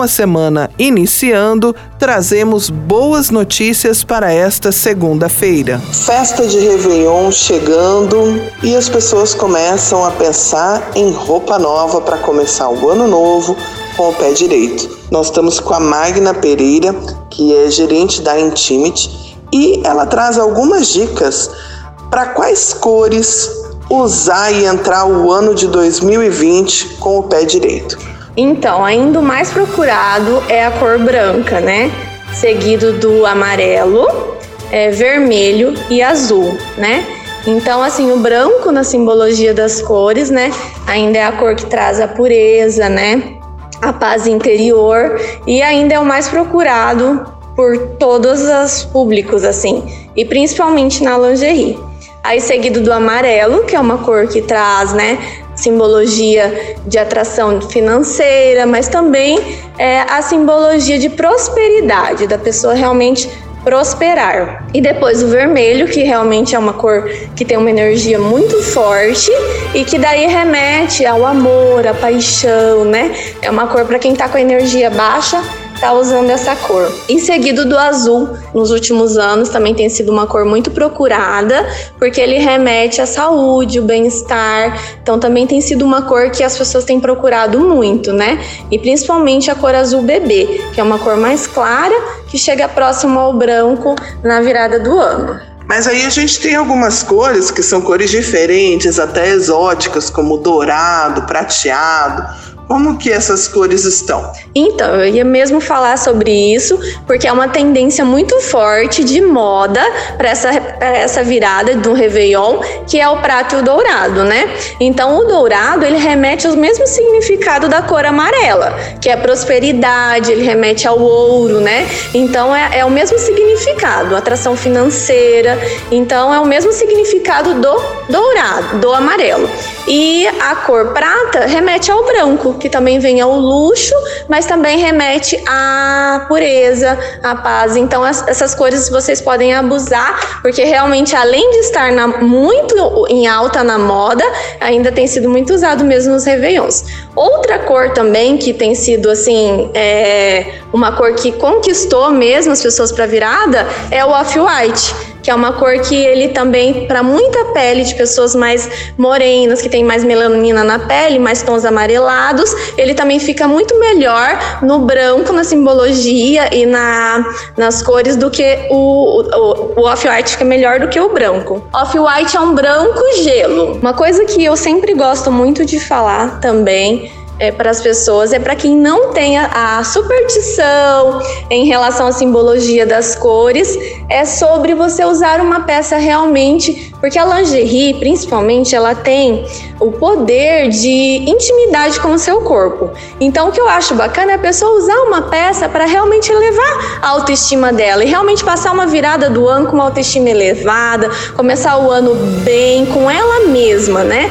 Com a semana iniciando, trazemos boas notícias para esta segunda-feira. Festa de Réveillon chegando e as pessoas começam a pensar em roupa nova para começar o ano novo com o pé direito. Nós estamos com a Magna Pereira, que é gerente da Intimate, e ela traz algumas dicas para quais cores usar e entrar o ano de 2020 com o pé direito. Então, ainda o mais procurado é a cor branca, né? Seguido do amarelo, é, vermelho e azul, né? Então, assim, o branco na simbologia das cores, né? Ainda é a cor que traz a pureza, né? A paz interior e ainda é o mais procurado por todos os públicos, assim, e principalmente na lingerie. Aí seguido do amarelo, que é uma cor que traz, né, simbologia de atração financeira, mas também é, a simbologia de prosperidade, da pessoa realmente prosperar. E depois o vermelho, que realmente é uma cor que tem uma energia muito forte e que daí remete ao amor, à paixão, né? É uma cor para quem tá com a energia baixa, tá usando essa cor. Em seguida do azul, nos últimos anos também tem sido uma cor muito procurada, porque ele remete à saúde, o bem-estar. Então também tem sido uma cor que as pessoas têm procurado muito, né? E principalmente a cor azul bebê, que é uma cor mais clara, que chega próximo ao branco na virada do ano. Mas aí a gente tem algumas cores que são cores diferentes, até exóticas, como dourado, prateado. Como que essas cores estão? Então, eu ia mesmo falar sobre isso, porque é uma tendência muito forte de moda para essa, essa virada do Réveillon, que é o prato e o dourado, né? Então, o dourado, ele remete ao mesmo significado da cor amarela, que é prosperidade, ele remete ao ouro, né? Então, é, é o mesmo significado, atração financeira. Então, é o mesmo significado do dourado, do amarelo. E a cor prata remete ao branco, que também vem ao luxo, mas também remete à pureza, à paz. Então, essas cores vocês podem abusar, porque realmente, além de estar na, muito em alta na moda, ainda tem sido muito usado mesmo nos Réveillons. Outra cor também que tem sido assim, é, uma cor que conquistou mesmo as pessoas para virada é o off-white que é uma cor que ele também, para muita pele de pessoas mais morenas, que tem mais melanina na pele, mais tons amarelados, ele também fica muito melhor no branco, na simbologia e na, nas cores do que o, o, o off-white fica melhor do que o branco. Off-white é um branco gelo. Uma coisa que eu sempre gosto muito de falar também é, para as pessoas, é para quem não tem a, superstição em relação à simbologia das cores, é sobre você usar uma peça realmente, porque a lingerie, principalmente, ela tem o poder de intimidade com o seu corpo. Então, o que eu acho bacana é a pessoa usar uma peça para realmente elevar a autoestima dela e realmente passar uma virada do ano com uma autoestima elevada, começar o ano bem com ela mesma, né?